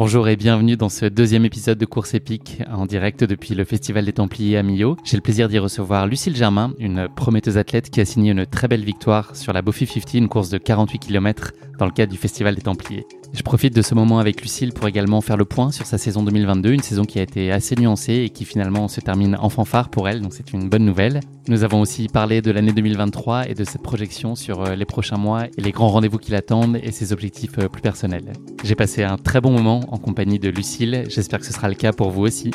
Bonjour et bienvenue dans ce deuxième épisode de Course épique en direct depuis le Festival des Templiers à Millau. J'ai le plaisir d'y recevoir Lucille Germain, une prometteuse athlète qui a signé une très belle victoire sur la Bofi 50, une course de 48 km dans le cadre du Festival des Templiers. Je profite de ce moment avec Lucille pour également faire le point sur sa saison 2022, une saison qui a été assez nuancée et qui finalement se termine en fanfare pour elle, donc c'est une bonne nouvelle. Nous avons aussi parlé de l'année 2023 et de cette projection sur euh, les prochains mois et les grands rendez-vous qui l'attendent et ses objectifs euh, plus personnels. J'ai passé un très bon moment en compagnie de Lucille, j'espère que ce sera le cas pour vous aussi.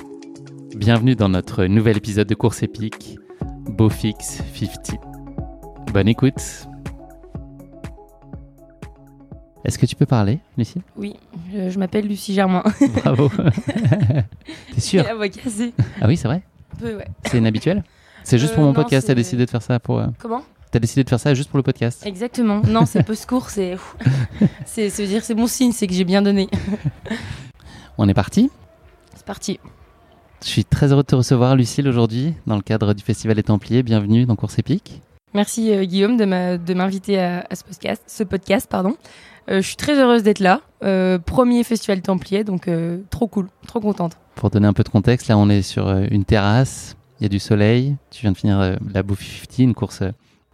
Bienvenue dans notre nouvel épisode de course épique, Bowfix 50. Bonne écoute est-ce que tu peux parler, Lucie Oui, je, m'appelle Lucie Germain. Bravo. T'es sûre? La voix cassée. Ah oui, c'est vrai? Un peu, ouais. C'est inhabituel? C'est juste pour Euh, mon non, podcast, t'as décidé de faire ça pour... euh, Comment? T'as décidé de faire ça juste pour le podcast? Exactement. Non, c'est post-cours, c'est. c'est se dire, c'est bon signe, c'est que j'ai bien donné. On est parti C'est parti. Je suis très heureux de te recevoir, Lucille, aujourd'hui, dans le cadre du Festival des Templiers. Bienvenue dans Course Épique. Merci euh, Guillaume de m'inviter à, à ce podcast. Ce podcast pardon. Euh, je suis très heureuse d'être là. Euh, premier festival Templier, donc euh, trop cool, trop contente. Pour donner un peu de contexte, là, on est sur une terrasse, il y a du soleil. Tu viens de finir la Bouffi 50, une course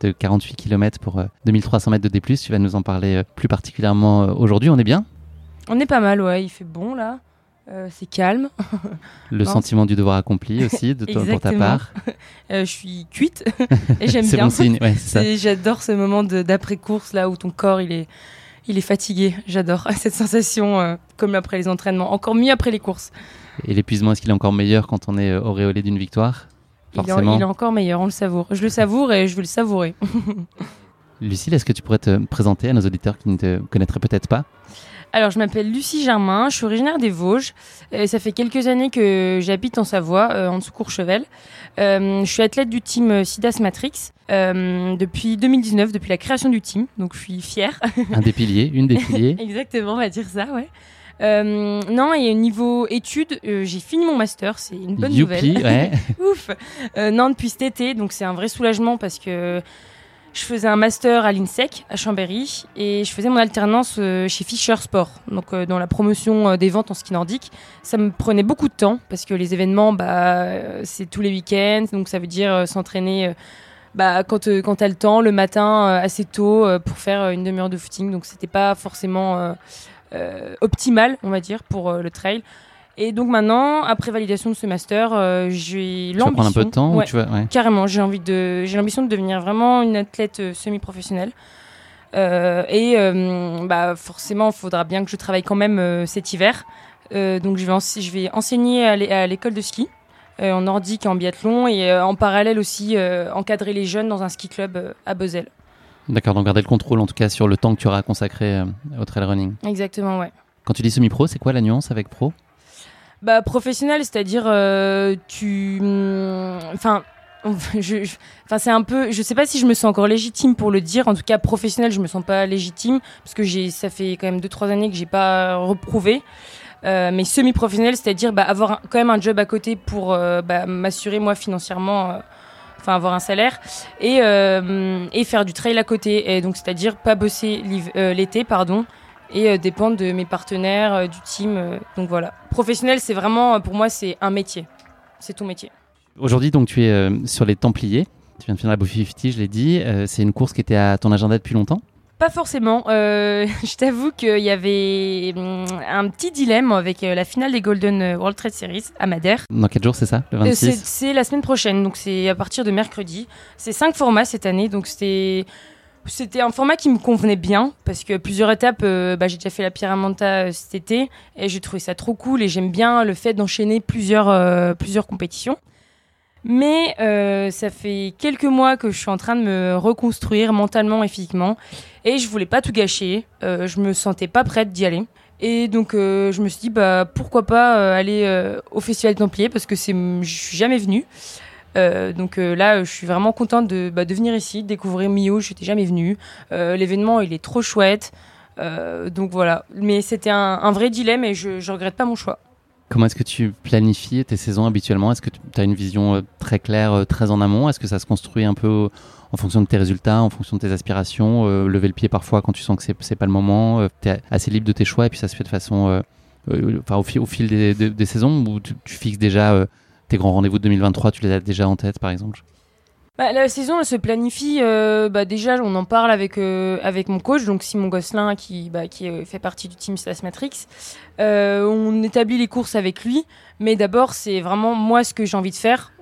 de 48 km pour euh, 2300 mètres de D+. Tu vas nous en parler plus particulièrement aujourd'hui. On est bien? On est pas mal, ouais. Il fait bon là. Euh, c'est calme. Le Non. sentiment du devoir accompli aussi, de toi, pour ta part. Euh, je suis cuite et j'aime C'est bien. bon signe, ouais, J'adore ce moment de- d'après-course là où ton corps il est, il est fatigué. J'adore cette sensation euh, comme après les entraînements. Encore mieux après les courses. Et l'épuisement, est-ce qu'il est encore meilleur quand on est euh, auréolé d'une victoire? Il est, Forcément. il est encore meilleur, on le savoure. Je le savoure et je veux le savourer. Lucille, est-ce que tu pourrais te présenter à nos auditeurs qui ne te connaîtraient peut-être pas? Alors, je m'appelle Lucie Germain, je suis originaire des Vosges. Et ça fait quelques années que j'habite en Savoie, euh, en dessous Courchevel. Euh, je suis athlète du team euh, Sidas Matrix euh, depuis 2019, depuis la création du team. Donc, je suis fière. Un des piliers, une des piliers. Exactement, on va dire ça, ouais. Euh, non, et au niveau études, euh, j'ai fini mon master, c'est une bonne Youpi, nouvelle. ouais. Ouf Euh, Non, depuis cet été, donc c'est un vrai soulagement parce que je faisais un master à l'INSEC à Chambéry et je faisais mon alternance euh, chez Fischer Sport, donc euh, dans la promotion euh, des ventes en ski nordique. Ça me prenait beaucoup de temps parce que les événements, bah, c'est tous les week-ends, donc ça veut dire s'entraîner. bah, quand, quand t'as le temps, le matin, assez tôt, pour faire une demi-heure de footing. Donc, c'était pas forcément optimal, on va dire, pour le trail. Et donc, maintenant, après validation de ce master, euh, j'ai Tu vas prendre un peu de l'ambition- temps ou Ouais, tu vas... ouais. Carrément, j'ai envie de, j'ai l'ambition de devenir vraiment une athlète euh, semi-professionnelle. Euh, et bah forcément, il faudra bien que je travaille quand même cet hiver. Donc je vais, ense- je vais enseigner à l'é- à l'école de ski en nordique et en biathlon et en parallèle aussi encadrer les jeunes dans un ski club à Bezel. D'accord, donc garder le contrôle en tout cas sur le temps que tu auras consacré au trail running. Exactement, ouais. Quand tu dis semi-pro, c'est quoi la nuance avec pro? Bah professionnel, c'est-à-dire euh, tu, hum, enfin. Je, je- enfin, c'est un peu. Je sais pas si je me sens encore légitime pour le dire. En tout cas, professionnel, je me sens pas légitime parce que j'ai. Ça fait quand même deux trois années que j'ai pas reprouvé. Euh, mais semi-professionnel, c'est-à-dire bah, avoir quand même un job à côté pour euh, bah, m'assurer moi financièrement, euh, enfin avoir un salaire et euh, et faire du trail à côté. Et donc c'est-à-dire pas bosser l'été, pardon, et euh, dépendre de mes partenaires, euh, du team. euh, donc voilà. Professionnel, c'est vraiment, pour moi, c'est un métier. C'est ton métier. Aujourd'hui, donc tu es sur les Templiers. Tu viens de finir la Bouffi 50, je l'ai dit. C'est une course qui était à ton agenda depuis longtemps? Pas forcément. Euh, je t'avoue qu'il y avait hum, un petit dilemme avec la finale des Golden World Trade Series à Madère. Dans quel jour c'est ça? Le Euh, c'est 26 c'est la semaine prochaine, donc c'est à partir de mercredi. C'est cinq formats cette année, donc c'était c'était un format qui me convenait bien parce que plusieurs étapes, euh, bah, j'ai déjà fait la Pyramenta euh, cet été et j'ai trouvé ça trop cool et j'aime bien le fait d'enchaîner plusieurs euh, plusieurs compétitions. Mais euh, ça fait quelques mois que je suis en train de me reconstruire mentalement et physiquement et je voulais pas tout gâcher. Je me sentais pas prête d'y aller. Et donc je me suis dit bah pourquoi pas aller au Festival Templier parce que je suis jamais venue. Euh, donc euh, là, je suis vraiment contente de, bah, venir ici, de découvrir Mio. Je n'étais jamais venue. Euh, L'événement, il est trop chouette. Donc voilà. Mais c'était un, vrai dilemme et je, ne regrette pas mon choix. Comment est-ce que tu planifies tes saisons habituellement? Est-ce que tu as une vision très claire, très en amont? Est-ce que ça se construit un peu en fonction de tes résultats, en fonction de tes aspirations? Lever le pied parfois quand tu sens que c'est c'est pas le moment Tu es assez libre de tes choix et puis ça se fait de façon enfin, au, fil des, saisons tu, tu fixes déjà tes grands rendez-vous de 2023, tu les as déjà en tête par exemple? Bah, la saison elle se planifie. Euh, bah, déjà, on en parle avec, euh, avec mon coach, donc Simon Gosselin, qui, bah, qui euh, fait partie du team Stas Matrix. on établit les courses avec lui, mais d'abord, c'est vraiment moi ce que j'ai envie de faire.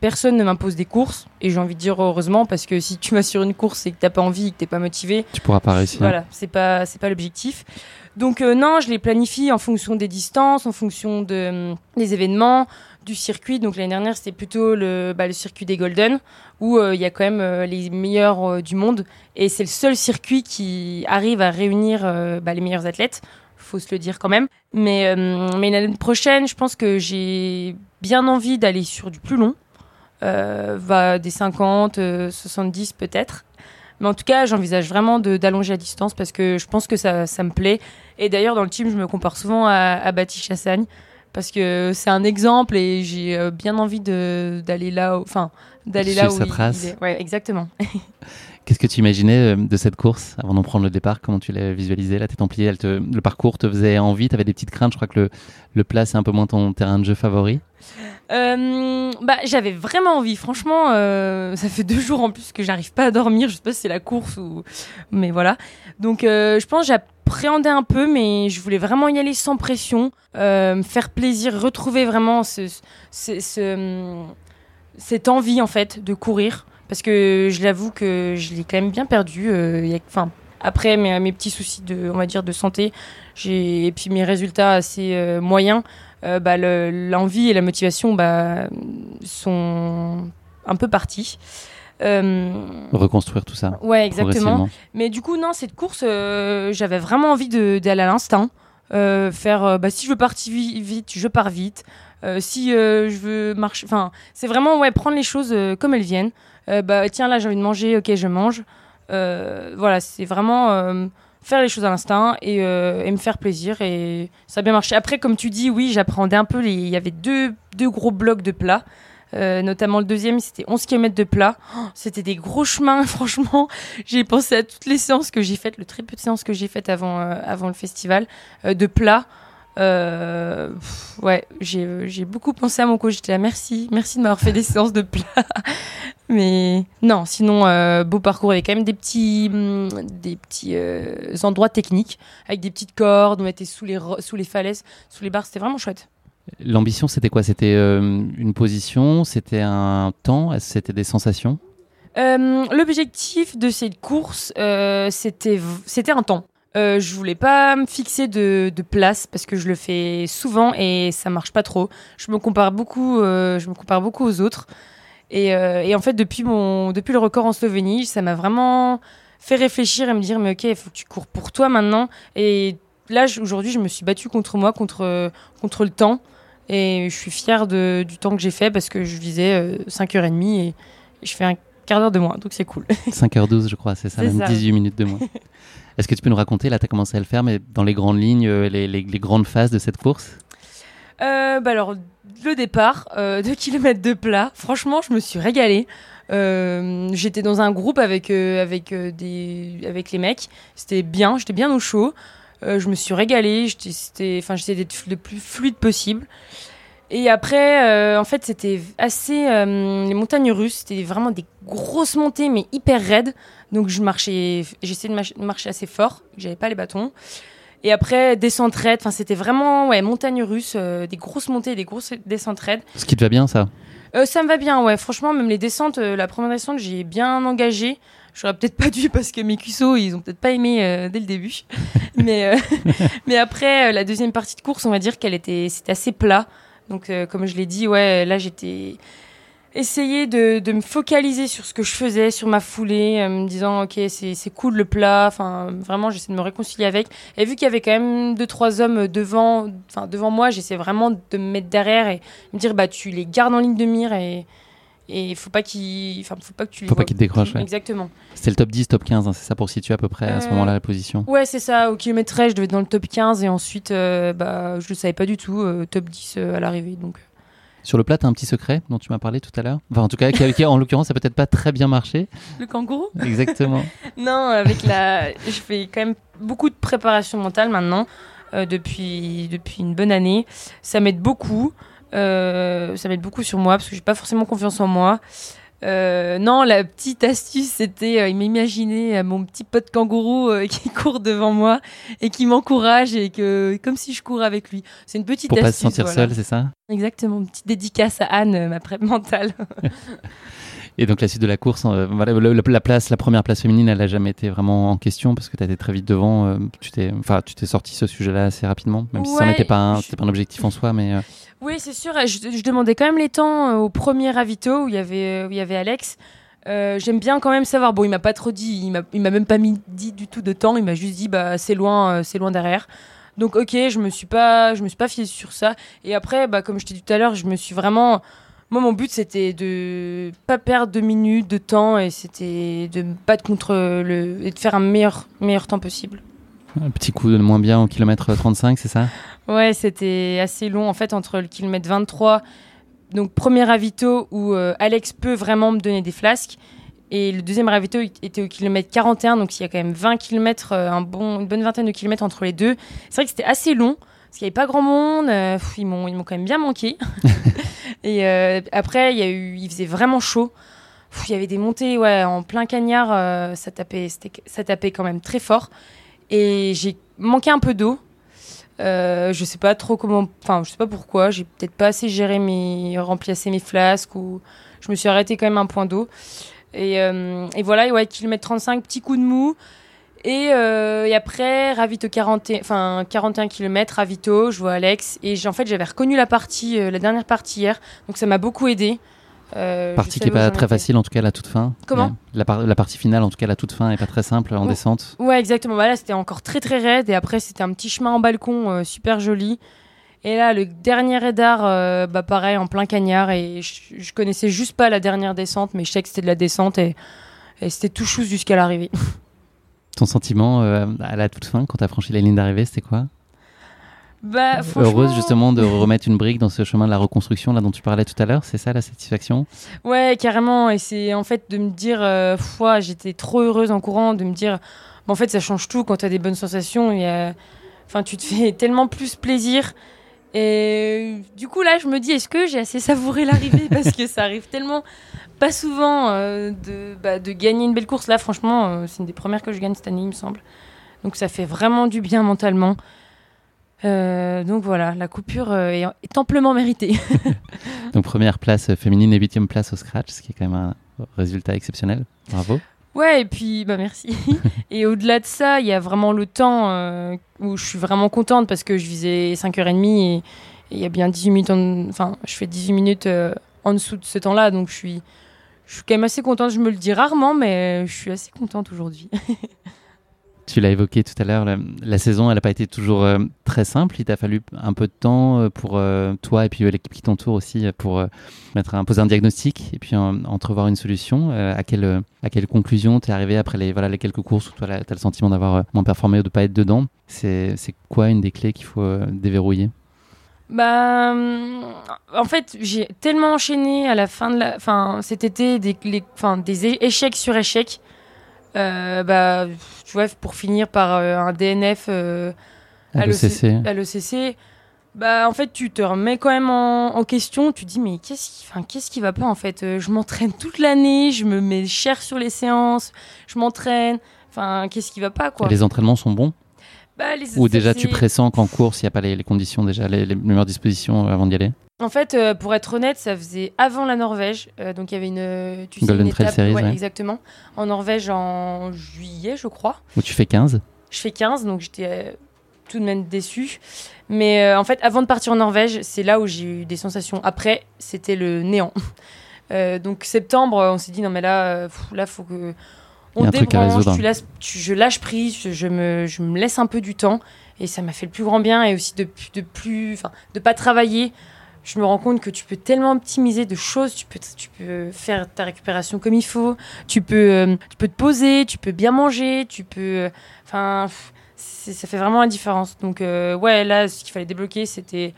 personne ne m'impose des courses, et j'ai envie de dire heureusement, parce que si tu vas sur une course et que t'as pas envie, et que t'es pas motivé, tu pourras pas réussir. Voilà, c'est pas c'est pas l'objectif. Donc non, je les planifie en fonction des distances, en fonction de, des événements du circuit. Donc l'année dernière, c'était plutôt le, bah, circuit des Golden, où euh, il y a quand même euh, les meilleurs euh, du monde. Et c'est le seul circuit qui arrive à réunir bah, les meilleurs athlètes. Faut se le dire quand même. Mais, mais l'année prochaine, je pense que j'ai bien envie d'aller sur du plus long. des 50, 70 peut-être. Mais en tout cas, j'envisage vraiment d'allonger la distance parce que je pense que ça, ça me plaît. Et d'ailleurs, dans le team, je me compare souvent à, à Chassagne parce que c'est un exemple et j'ai euh, bien envie d'aller là, enfin d'aller là où sa trace. Il est. Ouais, exactement. Qu'est-ce que tu imaginais euh, de cette course avant d'en prendre le départ? Comment tu l'as visualisé La tête Templier, elle le parcours te faisait envie? Tu avais des petites craintes? Je crois que le, le plat, c'est un peu moins ton terrain de jeu favori. Euh, bah, j'avais vraiment envie. Franchement, ça fait deux jours en plus que j'arrive pas à dormir. Je sais pas si c'est la course ou, mais voilà. Donc, je pense j'appréhendais un peu, mais je voulais vraiment y aller sans pression, euh, me faire plaisir, retrouver vraiment ce, cette envie en fait de courir, parce que je l'avoue que je l'ai quand même bien perdu. Euh, enfin, après mes, mes, petits soucis de, on va dire, de santé, et puis mes résultats assez euh, moyens, bah, l'envie et la motivation bah, sont un peu partis. Euh, Reconstruire tout ça. Ouais, exactement. Mais du coup, non, cette course, euh, j'avais vraiment envie d'aller à l'instinct. Euh, faire, bah, si je veux partir vite, je pars vite. si je veux marcher, enfin, c'est vraiment ouais, prendre les choses comme elles viennent. bah, tiens, là, j'ai envie de manger, ok, je mange. voilà, c'est vraiment faire les choses à l'instinct et, et, me faire plaisir et ça a bien marché. Après, comme tu dis, oui, j'appréhendais un peu. Il y avait deux, deux gros blocs de plats. Euh, notamment le deuxième, c'était 11 km de plat. Oh, c'était des gros chemins, franchement. J'ai pensé à toutes les séances que j'ai faites, le très peu de séances que j'ai faites avant, euh, avant le festival, euh, de plat. ouais, j'ai beaucoup pensé à mon coach. J'étais là, merci, merci de m'avoir fait des séances de plat. Mais non, sinon, beau parcours avec quand même des petits, hum, des petits endroits techniques, avec des petites cordes, on était sous les, sous les falaises, sous les barres, c'était vraiment chouette. L'ambition, c'était quoi? C'était euh, une position? C'était un temps? C'était des sensations? Euh, L'objectif de cette course, euh, c'était un temps. je voulais pas me fixer de, place parce que je le fais souvent et ça marche pas trop. Je me compare beaucoup, je me compare beaucoup aux autres. Et, en fait, depuis, mon, depuis le record en Slovénie, ça m'a vraiment fait réfléchir et me dire mais ok, il faut que tu cours pour toi maintenant. Et là, aujourd'hui, je me suis battue contre moi, contre, contre le temps. Et je suis fière de, du temps que j'ai fait parce que je visais 5h30 et, je fais un quart d'heure de moins, donc c'est cool. 5h12, je crois, c'est ça, même 18 minutes de moins. Est-ce que tu peux nous raconter, là, tu as commencé à le faire, mais dans les grandes lignes, euh, les, les, grandes phases de cette course? Euh, bah alors, le départ, 2 euh, km de plat, franchement, je me suis régalée. j'étais dans un groupe avec, avec, des, avec les mecs, c'était bien, j'étais bien au chaud. Euh, je me suis régalée, j'essayais d'être le plus fluide possible. Et après, euh, en fait, c'était assez. Euh, les montagnes russes, c'était vraiment des grosses montées, mais hyper raides. Donc, je marchais, j'essayais de marcher assez fort, j'avais pas les bâtons. Et après, descente raide, enfin, c'était vraiment, ouais, montagne russe, des grosses montées, des grosses descentes raides. Ce qui te va bien, ça? Ça me va bien, ouais. Franchement, même les descentes, la première descente, j'ai bien engagé. J'aurais peut-être pas dû parce que mes cuisseaux, ils ont peut-être pas aimé euh, dès le début. mais, euh, mais après, euh, la deuxième partie de course, on va dire qu'elle était, c'était assez plat. Donc, comme je l'ai dit, ouais, là, j'étais essayé de, de, me focaliser sur ce que je faisais, sur ma foulée, me disant, ok, c'est, c'est cool le plat. Enfin, vraiment, j'essaie de me réconcilier avec. Et vu qu'il y avait quand même deux, trois hommes devant, enfin, devant moi, j'essaie vraiment de me mettre derrière et me dire, bah, tu les gardes en ligne de mire et et il faut pas qu'il enfin faut pas que tu faut pas qu'il décroche exactement c'était le top 10 top 15 hein, c'est ça pour situer à peu près à ce moment-là la position ouais c'est ça au kilomètre je devais être dans le top 15 et ensuite euh, bah je le savais pas du tout euh, top 10 euh, à l'arrivée donc sur le plat, tu as un petit secret dont tu m'as parlé tout à l'heure? Enfin, en tout cas, qui, en l'occurrence, ça peut-être pas très bien marché. Le kangourou? Exactement. non, avec la. Je fais quand même beaucoup de préparation mentale maintenant. depuis, depuis une bonne année. Ça m'aide beaucoup. Ça m'aide beaucoup sur moi parce que j'ai pas forcément confiance en moi. Euh, non, la petite astuce, c'était, euh, il m'imaginer euh, mon petit pote kangourou qui court devant moi et qui m'encourage et que, comme si je cours avec lui. C'est une petite Pour astuce. Pour pas se sentir seul, c'est ça? Exactement, une petite dédicace à Anne, ma prep mentale. Et donc la suite de la course, voilà, la, place, la première place féminine, elle n'a jamais été vraiment en question parce que tu étais très vite devant. tu t'es, enfin, tu t'es sorti ce sujet-là assez rapidement, même si ça n'était pas, pas un objectif en soi, mais. Oui, c'est sûr. Je, demandais quand même les temps euh, au premier ravito où il y avait, où il y avait Alex. Euh, j'aime bien quand même savoir. Bon, il m'a pas trop dit, il m'a, même pas mis dit du tout de temps. Il m'a juste dit, bah c'est loin, euh, c'est loin derrière. Donc ok, je me suis pas, je me suis pas fiée sur ça. Et après, bah comme je t'ai dit tout à l'heure, je me suis vraiment. Moi, mon but c'était de pas perdre de minutes de temps et c'était de battre contre le et de faire un meilleur meilleur temps possible. Un petit coup de moins bien au kilomètre 35, c'est ça? Ouais, c'était assez long en fait entre le kilomètre 23, donc premier ravito où euh, Alex peut vraiment me donner des flasques, et le deuxième ravito était au kilomètre 41, donc il y a quand même 20 km, euh, un bon, une bonne vingtaine de kilomètres entre les deux. C'est vrai que c'était assez long, parce qu'il n'y avait pas grand monde, euh, ils m'ont quand même bien manqué. et après, il, y a eu, il faisait vraiment chaud. il y avait des montées ouais, en plein cagnard, ça, tapait, ça tapait quand même très fort. Et j'ai manqué un peu d'eau. Euh, je sais pas trop comment, enfin, je sais pas pourquoi. J'ai peut-être pas assez géré mes, mes flasques ou je me suis arrêtée quand même un point d'eau. Et, euh, et, voilà, ouais, kilomètre 35, petit coup de mou. Et, euh, et après, ravito 40, enfin 41 km, ravito, je vois Alex. Et en fait, j'avais reconnu la partie, la dernière partie hier, donc ça m'a beaucoup aidé. Euh, partie qui est pas très facile en tout cas la toute fin. Comment la, la, partie finale en tout cas la toute fin est pas très simple en descente. Ouais exactement. Bah là c'était encore très très raide et après c'était un petit chemin en balcon euh, super joli. Et là le dernier radar euh, bah pareil en plein cagnard et je, connaissais juste pas la dernière descente mais je sais que c'était de la descente et, et c'était tout chousse jusqu'à l'arrivée. Ton sentiment à la toute fin quand tu as franchi la ligne d'arrivée c'était quoi? Bah, Heureuse justement de remettre une brique dans ce chemin de la reconstruction là dont tu parlais tout à l'heure, c'est ça la satisfaction? Ouais, carrément. Et c'est en fait de me dire, euh, j'étais trop heureuse en courant, de me dire, en fait ça change tout quand tu as des bonnes sensations. Et, enfin, tu te fais tellement plus plaisir. Et du coup là, je me dis, est-ce que j'ai assez savouré l'arrivée? Parce que ça arrive tellement pas souvent euh, de, bah, de gagner une belle course. Là, franchement, euh, c'est une des premières que je gagne cette année, il me semble. Donc ça fait vraiment du bien mentalement. Euh, donc voilà, la coupure euh, est, amplement méritée. donc première place féminine et huitième place au scratch, ce qui est quand même un résultat exceptionnel. Bravo. Ouais, et puis bah merci. et au-delà de ça, il y a vraiment le temps euh, où je suis vraiment contente parce que je visais 5h30 et il y a bien 18 minutes, enfin je fais 18 minutes en dessous de ce temps-là, donc je suis, je suis quand même assez contente. Je me le dis rarement, mais je suis assez contente aujourd'hui. Tu l'as évoqué tout à l'heure, la, saison, elle n'a pas été toujours euh, très simple. Il t'a fallu un peu de temps euh, pour euh, toi et puis l'équipe qui t'entoure aussi pour poser un diagnostic et puis entrevoir une solution. à, quelle, à quelle conclusion t'es arrivé après les, quelques courses où toi tu as le sentiment d'avoir moins performé ou de ne pas être dedans? C'est quoi une des clés qu'il faut déverrouiller? Bah, en fait, j'ai tellement enchaîné à la fin de la, cet été des, échecs sur échecs bah, tu vois, pour finir par euh, un DNF euh, à l'ECC, bah, en fait, tu te remets quand même en, question. Tu dis, mais qu'est-ce qui, enfin, qu'est-ce qui va pas en fait? Je m'entraîne toute l'année, je me mets cher sur les séances, je m'entraîne. Enfin, qu'est-ce qui va pas quoi? Les entraînements sont bons? Bah, Ou déjà tu pressens qu'en course, il n'y a pas les, conditions, déjà les, les meilleures dispositions avant d'y aller? En fait, euh, pour être honnête, ça faisait avant la Norvège. Euh, donc il y avait une, tu Golden Trail Series, exactement, en Norvège en juillet, je crois. Où tu fais 15 Je fais 15, donc j'étais euh, tout de même déçue. Mais en fait, avant de partir en Norvège, c'est là où j'ai eu des sensations. Après, c'était le néant. donc septembre, on s'est dit non mais là, là faut que on débranche, tu je lâche prise, je, me, je me laisse un peu du temps et ça m'a fait le plus grand bien et aussi de, de plus, enfin, de pas travailler je me rends compte que tu peux tellement optimiser de choses, tu peux, tu peux faire ta récupération comme il faut, tu peux, euh, tu peux te poser, tu peux bien manger, tu peux... Euh, enfin, ça fait vraiment la différence. Donc, euh, ouais, là, ce qu'il fallait débloquer, c'était...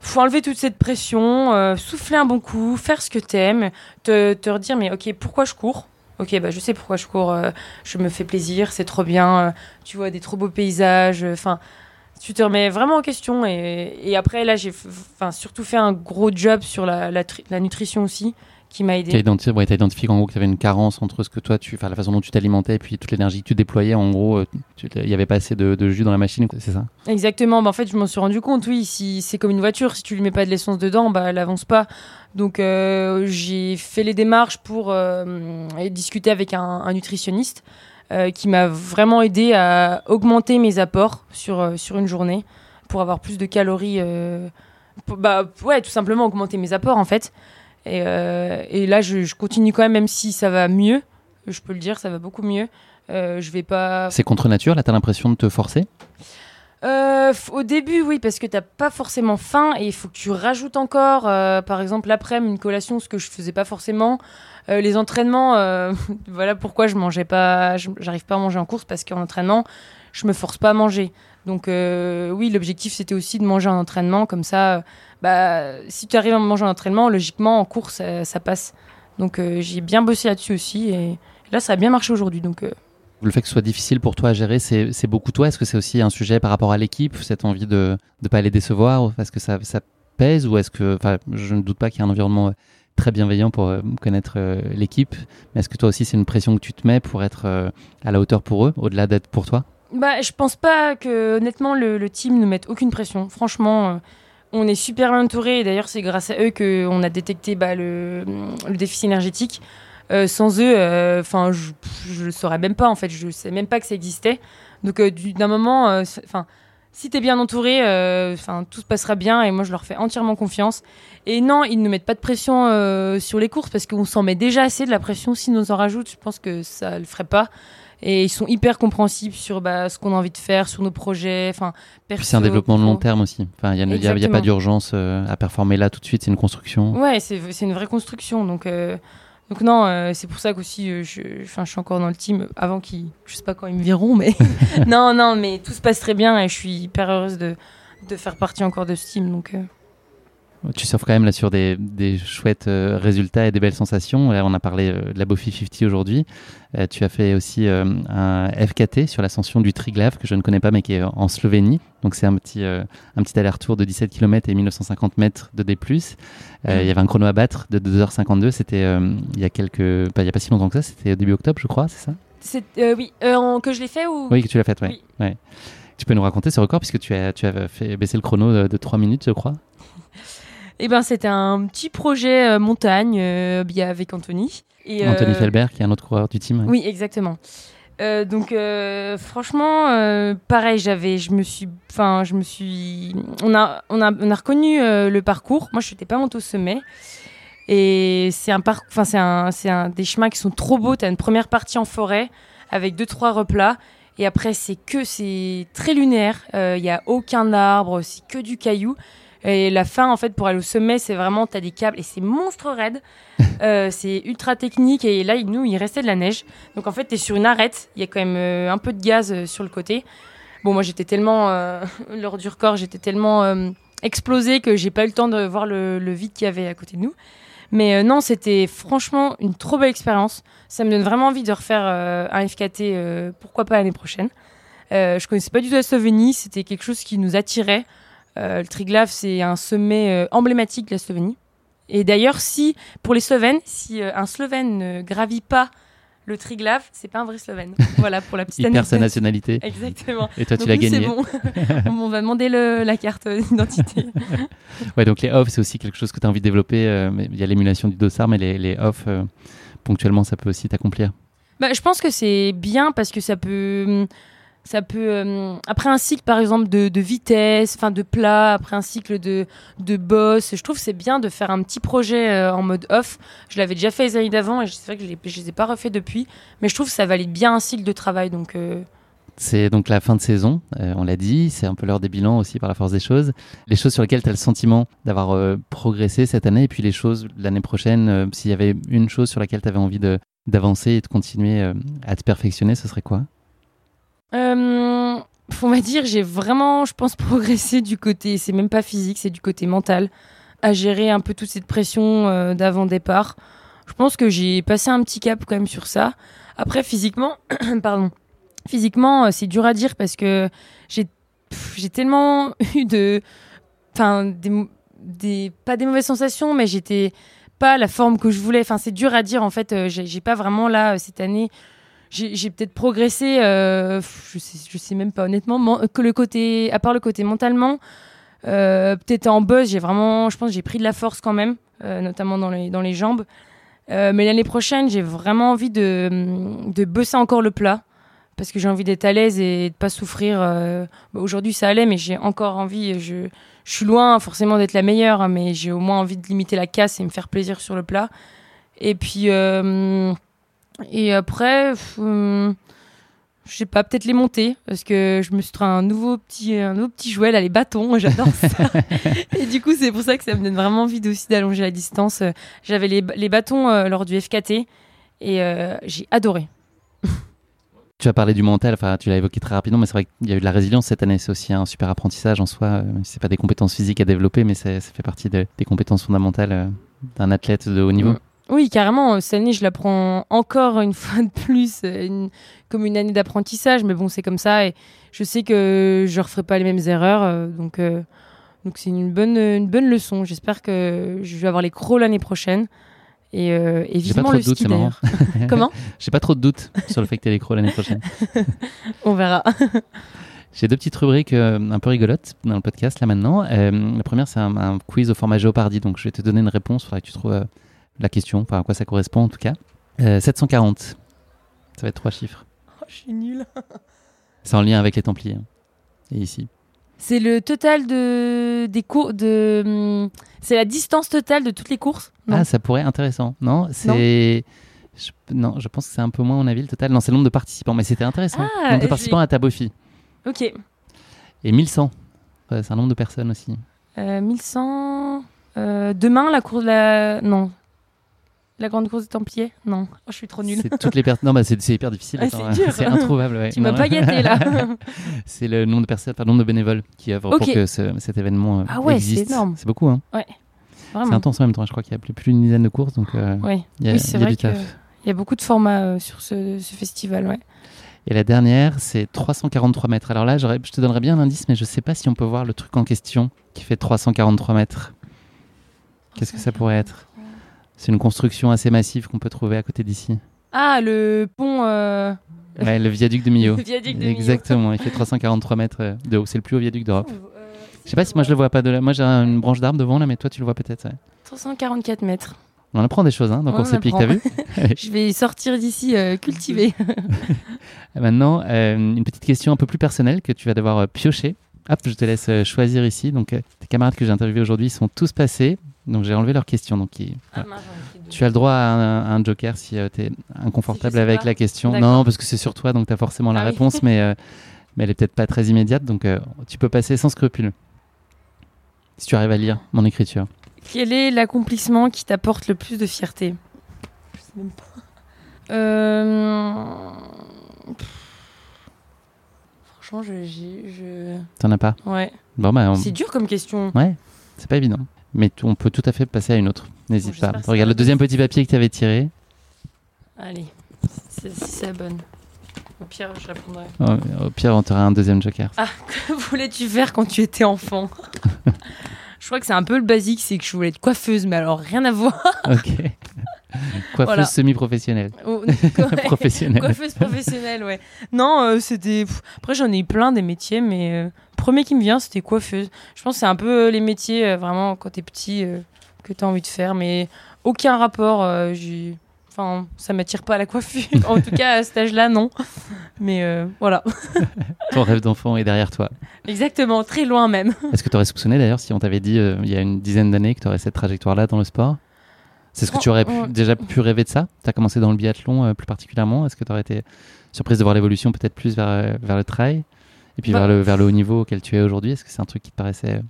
faut enlever toute cette pression, souffler un bon coup, faire ce que t'aimes, te, te redire, mais ok, pourquoi je cours? Ok, bah, je sais pourquoi je cours, je me fais plaisir, c'est trop bien, tu vois des trop beaux paysages, enfin tu te remets vraiment en question. Et, et après, là, j'ai surtout fait un gros job sur la, la, nutrition aussi qui m'a aidé. Tu as identifié, ouais, identifié qu'en gros, tu avais une carence entre ce que toi, tu, la façon dont tu t'alimentais et puis toute l'énergie que tu déployais. En gros, euh, il n'y avait pas assez de, jus dans la machine, c'est ça? Exactement. Bah, en fait, je m'en suis rendu compte. Oui, si c'est comme une voiture, si tu lui mets pas de l'essence dedans, bah, elle avance pas. Donc, euh, j'ai fait les démarches pour euh, discuter avec un, un nutritionniste. Euh, qui m'a vraiment aidé à augmenter mes apports sur, euh, sur une journée pour avoir plus de calories. Euh, bah, ouais, tout simplement augmenter mes apports en fait. Et, et là, je, continue quand même, même si ça va mieux. Je peux le dire, ça va beaucoup mieux. je vais pas. C'est contre nature, là, t'as l'impression de te forcer? Au début, oui, parce que t'as pas forcément faim et il faut que tu rajoutes encore, par exemple, l'après-midi, une collation, ce que je faisais pas forcément. Euh, les entraînements, euh, voilà pourquoi je mangeais pas, j'arrive pas à manger en course parce qu'en entraînement, je me force pas à manger. Donc euh, oui, l'objectif c'était aussi de manger en entraînement, comme ça, bah, si tu arrives à manger en entraînement, logiquement en course ça, passe. Donc j'ai bien bossé là-dessus aussi et là ça a bien marché aujourd'hui. Donc le fait que ce soit difficile pour toi à gérer, c'est beaucoup toi Est-ce que c'est aussi un sujet par rapport à l'équipe, cette envie de ne pas les décevoir? Est-ce que ça, pèse? Ou est-ce que, je ne doute pas qu'il y a un environnement très bienveillant pour euh, connaître euh, l'équipe. Mais est-ce que toi aussi, c'est une pression que tu te mets pour être euh, à la hauteur pour eux, au-delà d'être pour toi? Bah, Je pense pas que, honnêtement, le, team ne mette aucune pression. Franchement, on est super entouré. D'ailleurs, c'est grâce à eux qu'on a détecté bah, le, le, déficit énergétique. sans eux, enfin, je ne saurais même pas, en fait. Je sais même pas que ça existait. Donc, d'un moment, enfin si tu es bien entouré, enfin tout se passera bien et moi je leur fais entièrement confiance. Et non, ils ne mettent pas de pression euh, sur les courses parce qu'on s'en met déjà assez de la pression. Si nous en rajoute, je pense que ça le ferait pas. Et ils sont hyper compréhensibles sur bah, ce qu'on a envie de faire, sur nos projets. Enfin, c'est un développement de long terme aussi. Enfin, il n'y a, pas d'urgence euh, à performer là tout de suite. C'est une construction. Ouais, c'est une vraie construction. Donc, euh, donc non, c'est pour ça qu'aussi, je, je suis encore dans le team avant qu'ils, je sais pas quand ils me verront, mais non, non, mais tout se passe très bien et je suis hyper heureuse de, de faire partie encore de ce team. Donc. Tu surfes quand même là sur des, des chouettes euh, résultats et des belles sensations. on a parlé euh, de la Bofi 50 aujourd'hui. Euh, tu as fait aussi un FKT sur l'ascension du Triglav que je ne connais pas mais qui est en Slovénie. Donc c'est un petit, un petit aller-retour de 17 km et 1950 mètres de D+. Il y avait un chrono à battre de 2h52. C'était il y a quelques, pas, il y a pas si longtemps que ça. C'était début octobre, je crois, c'est ça? Oui, que je l'ai fait ou? Oui, que tu l'as fait, ouais. oui. ouais. Tu peux nous raconter ce record puisque tu as, tu as fait baisser le chrono de, de 3 minutes, je crois. Eh ben, c'était un petit projet euh, montagne euh, avec Anthony. Et, Anthony euh, Felbert, qui est un autre coureur du team. Oui, exactement. donc franchement, pareil, j'avais, je me suis, enfin, je me suis, on a, on a, on a reconnu le parcours. Moi, je n'étais pas montée au sommet. Et c'est un parcours, enfin, c'est un, c'est un des chemins qui sont trop beaux. Tu as une première partie en forêt avec deux trois replats. Et après, c'est que c'est très lunaire. Il y a aucun arbre, c'est que du caillou. Et la fin, en fait, pour aller au sommet, c'est vraiment, tu as des câbles et c'est monstre raide. euh, c'est ultra technique. Et là, nous, il restait de la neige. Donc, en fait, tu es sur une arête. Il y a quand même euh, un peu de gaz euh, sur le côté. Bon, moi, j'étais tellement, euh, lors du record, j'étais tellement explosée que j'ai pas eu le temps de voir le, le vide qu'il y avait à côté de nous. Mais non, c'était franchement une trop belle expérience. Ça me donne vraiment envie de refaire un FKT, pourquoi pas l'année prochaine. je connaissais pas du tout la Slovénie, c'était quelque chose qui nous attirait. Euh, le Triglav, c'est un sommet euh, emblématique de la Slovénie. Et d'ailleurs, si pour les Slovènes, si euh, un Slovène ne gravit pas le Triglav, c'est pas un vrai Slovène. Voilà pour la petite Il perd sa nationalité. Exactement. Et toi, tu l'as gagné. Bon. on va demander la carte d'identité. ouais, donc les off, c'est aussi quelque chose que tu as envie de développer. il y a l'émulation du dossard, mais les, les off, ponctuellement, ça peut aussi t'accomplir. Bah, je pense que c'est bien parce que ça peut hum, ça peut euh, après un cycle par exemple de, vitesse enfin de plat après un cycle de de boss je trouve c'est bien de faire un petit projet euh, en mode off. Je l'avais déjà fait les années d'avant et c'est vrai que je, je les ai pas refait depuis mais je trouve que ça valide bien un cycle de travail donc euh, c'est donc la fin de saison, on l'a dit, c'est un peu l'heure des bilans aussi par la force des choses. Les choses sur lesquelles tu as le sentiment d'avoir progressé cette année et puis les choses l'année prochaine, s'il y avait une chose sur laquelle tu avais envie d'avancer et de continuer à te perfectionner, ce serait quoi? Euh, on va dire, j'ai vraiment, je pense, progressé du côté, c'est même pas physique, c'est du côté mental, à gérer un peu toute cette pression euh, d'avant-départ. Je pense que j'ai passé un petit cap quand même sur ça. Après, physiquement, pardon, physiquement, euh, c'est dur à dire parce que j'ai tellement eu de. Enfin, des, des, pas des mauvaises sensations, mais j'étais pas la forme que je voulais. Enfin, c'est dur à dire en fait. Euh, j'ai pas vraiment là, cette année. J'ai peut-être progressé, euh, je, sais, je sais même pas honnêtement, que le côté, à part le côté mentalement, euh, peut-être en buzz, j'ai vraiment, je pense, j'ai pris de la force quand même, notamment dans les, dans les jambes. mais l'année prochaine, j'ai vraiment envie de, de bosser encore le plat parce que j'ai envie d'être à l'aise et de pas souffrir. Bah, aujourd'hui, ça allait, mais j'ai encore envie. Je, je suis loin forcément d'être la meilleure, hein, mais j'ai au moins envie de limiter la casse et me faire plaisir sur le plat. Et puis, euh, et après, euh, je sais pas, peut-être les monter, parce que je me suis trouvé un nouveau petit, un nouveau petit jouet, là, les bâtons, j'adore ça. et du coup, c'est pour ça que ça me donne vraiment envie aussi d'allonger la distance. J'avais les, les bâtons euh, lors du FKT et j'ai adoré. Tu as parlé du mental, enfin, tu l'as évoqué très rapidement, mais c'est vrai qu'il y a eu de la résilience cette année. C'est aussi un super apprentissage en soi. Euh, c'est pas des compétences physiques à développer, mais ça fait partie des compétences fondamentales euh, d'un athlète de haut niveau. Oui, carrément. Cette année, je l'apprends encore une fois de plus, euh, comme une année d'apprentissage. Mais bon, c'est comme ça. Et je sais que je ne referai pas les mêmes erreurs. donc, donc c'est une bonne, une bonne leçon. J'espère que je vais avoir les crocs l'année prochaine. Et, euh, pas trop le de doute, Comment? J'ai pas trop de doutes sur le fait que tu l'écro l'année prochaine. On verra. J'ai deux petites rubriques euh, un peu rigolotes dans le podcast là maintenant. Euh, la première, c'est un, quiz au format Géopardy. Donc, je vais te donner une réponse. Il faudra que tu trouves euh, la question, enfin à quoi ça correspond en tout cas. 740. Ça va être trois chiffres. Oh, je suis nulle. c'est en lien avec les Templiers. Hein. Et ici. C'est le total de des cours de. Hum, c'est la distance totale de toutes les courses? Ah, ça pourrait être intéressant. Non, c'est. Non. Je, pense que c'est un peu moins mon avis le total. Non, c'est le nombre de participants, mais c'était intéressant. Ah, le nombre de participants à ta Bofi. Ok. Et 1100. c'est un nombre de personnes aussi. 1100. Euh, euh, demain, la course de la. Non, la grande course des Templiers Non, oh, je suis trop nulle. C'est toutes les personnes. Non, bah, c'est hyper difficile. Ah, c'est introuvable. Ouais. Tu m'as pas gâté là. c'est le nombre de personnes, le nombre de bénévoles qui œuvrent pour que cet événement euh, ah ouais, existe. C'est énorme. C'est beaucoup. Hein. Ouais. C'est intense en même temps. Je crois qu'il y a plus, plus d'une dizaine de courses, donc euh, oui, il y a, c'est vrai qu'il y a beaucoup de formats euh, sur ce, festival, ouais. Et la dernière, c'est 343 mètres. Alors là, je te donnerais bien l'indice, mais je sais pas si on peut voir le truc en question qui fait 343 mètres. Qu'est-ce que ça pourrait être? C'est une construction assez massive qu'on peut trouver à côté d'ici. Ah, le pont. Euh... Ouais, le viaduc de Millau. le viaduc de Exactement, il fait 343 mètres euh, de haut. C'est le plus haut viaduc d'Europe. Euh, je sais pas si moi je le vois pas de là. Moi j'ai une branche d'arbre devant là, mais toi tu le vois peut-être. 344 mètres. On apprend des choses hein, dans Course Épique, t'as vu Je vais sortir d'ici euh, cultivé. Maintenant, une petite question un peu plus personnelle que tu vas devoir piocher. Hop, je te laisse choisir ici. Donc, tes camarades que j'ai interviewés aujourd'hui sont tous passés. Donc j'ai enlevé leur question. Donc ah, tu as le droit à un, joker si euh, tu es inconfortable avec la question. Non, parce que c'est sur toi, donc tu as forcément la ah réponse, mais, euh, mais elle est peut-être pas très immédiate. Donc euh, tu peux passer sans scrupule. Si tu arrives à lire mon écriture. Quel est l'accomplissement qui t'apporte le plus de fierté? Je sais même pas. Franchement, je. je... T'en as pas? Ouais. Bon, bah, C'est dur comme question. Ouais, c'est pas évident mais on peut tout à fait passer à une autre. N'hésite pas. Regarde le deuxième petit papier que tu avais tiré. Allez, si c'est la bonne. Au pire, je répondrai. au pire, on t'aura un deuxième joker. Ah, que voulais-tu faire quand tu étais enfant? Je crois que c'est un peu le basique, c'est que je voulais être coiffeuse, mais alors rien à voir. ok. Coiffeuse semi-professionnelle. Oh, professionnelle. Coiffeuse professionnelle, ouais. Non, euh, c'était. Après, j'en ai eu plein des métiers, mais euh, premier qui me vient, c'était coiffeuse. Je pense que c'est un peu euh, les métiers, vraiment, quand t'es petit, que t'as envie de faire, mais aucun rapport. j'ai Enfin, ça m'attire pas à la coiffure. en tout cas, à cet âge-là, non. Mais voilà. Ton rêve d'enfant est derrière toi. Exactement, très loin même. Est-ce que tu aurais soupçonné d'ailleurs si on t'avait dit il y a une dizaine d'années que tu aurais cette trajectoire-là dans le sport? C'est ce que tu aurais déjà pu rêver de ça? Tu as commencé dans le biathlon euh, plus particulièrement? Est-ce que tu aurais été surprise de voir l'évolution peut-être plus vers, euh, vers le trail? Et puis vers, bah, le, vers le haut niveau auquel tu es aujourd'hui Est-ce que c'est un truc qui te paraissait euh,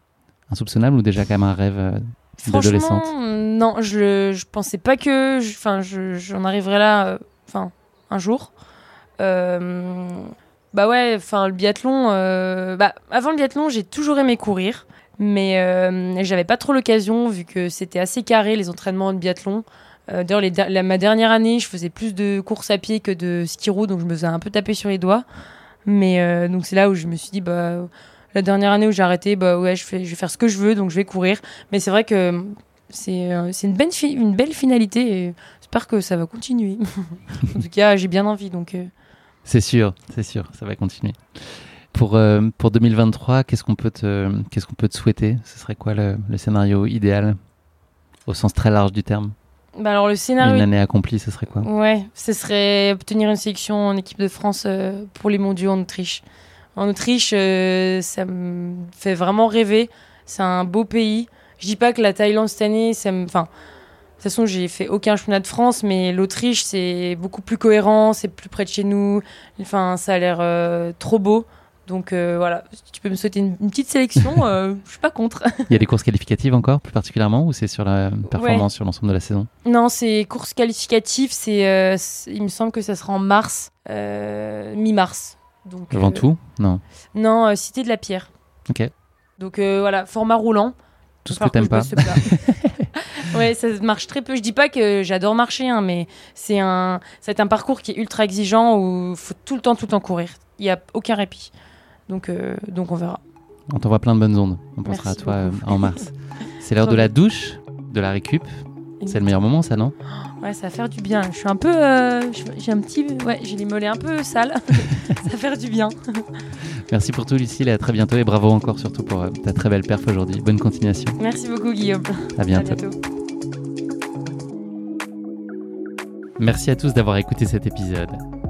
insoupçonnable ou déjà quand même un rêve d'adolescente? Non, je, je pensais pas que enfin, j'en arriverais là enfin, un jour. bah ouais, enfin le biathlon. bah, avant le biathlon, j'ai toujours aimé courir. Mais euh, j'avais pas trop l'occasion vu que c'était assez carré les entraînements de biathlon. Euh, D'ailleurs, ma dernière année, je faisais plus de course à pied que de ski roue, donc je me faisais un peu taper sur les doigts. Mais euh, donc c'est là où je me suis dit, bah La dernière année où j'ai arrêté, bah ouais, je, fais, je vais faire ce que je veux, donc je vais courir. Mais c'est vrai que c'est euh, c'est une, belle une belle finalité et j'espère que ça va continuer. en tout cas, j'ai bien envie. donc. C'est sûr, c'est sûr, ça va continuer. Pour, euh, pour 2023, qu'est-ce qu'on peut, te, qu'est-ce qu'on peut te souhaiter? Ce serait quoi le, le, scénario idéal au sens très large du terme? Bah alors le scénario. Une année accomplie, ce serait quoi? Ouais, ce serait obtenir une sélection en équipe de France pour les mondiaux en Autriche. En Autriche, ça me fait vraiment rêver. C'est un beau pays. Je dis pas que la Thaïlande cette année, ça me. Enfin, de toute façon, j'ai fait aucun championnat de France, mais l'Autriche, c'est beaucoup plus cohérent, c'est plus près de chez nous. Enfin, ça a l'air euh, trop beau. Donc euh, voilà, tu peux me souhaiter une, petite sélection, euh, je suis pas contre. Il y a des courses qualificatives encore, plus particulièrement, ou c'est sur la performance sur l'ensemble de la saison? Non, c'est courses qualificatives, c'est, il me semble que ça sera en mars, mi-mars. Donc, Ventoux? Non. Non, Cité de la Pierre. Ok. Donc voilà, format roulant. Tout ce que t'aimes pas. ouais, ça marche très peu. Je dis pas que j'adore marcher, hein, mais c'est un, c'est un parcours qui est ultra exigeant où il faut tout le temps, tout le temps courir. Il n'y a aucun répit. Donc, euh, donc on verra. On t'envoie plein de bonnes ondes. On pensera à toi euh, en mars. C'est l'heure de la douche, de la récup. C'est le meilleur moment, ça, non? Ouais, ça va faire du bien. Je suis un peu. Euh, j'ai un petit. Ouais, j'ai les mollets un peu sales. ça va faire du bien. Merci pour tout, Lucille, et à très bientôt. Et bravo encore, surtout pour euh, ta très belle perf aujourd'hui. Bonne continuation. Merci beaucoup, Guillaume. À bientôt. à bientôt. Merci à tous d'avoir écouté cet épisode.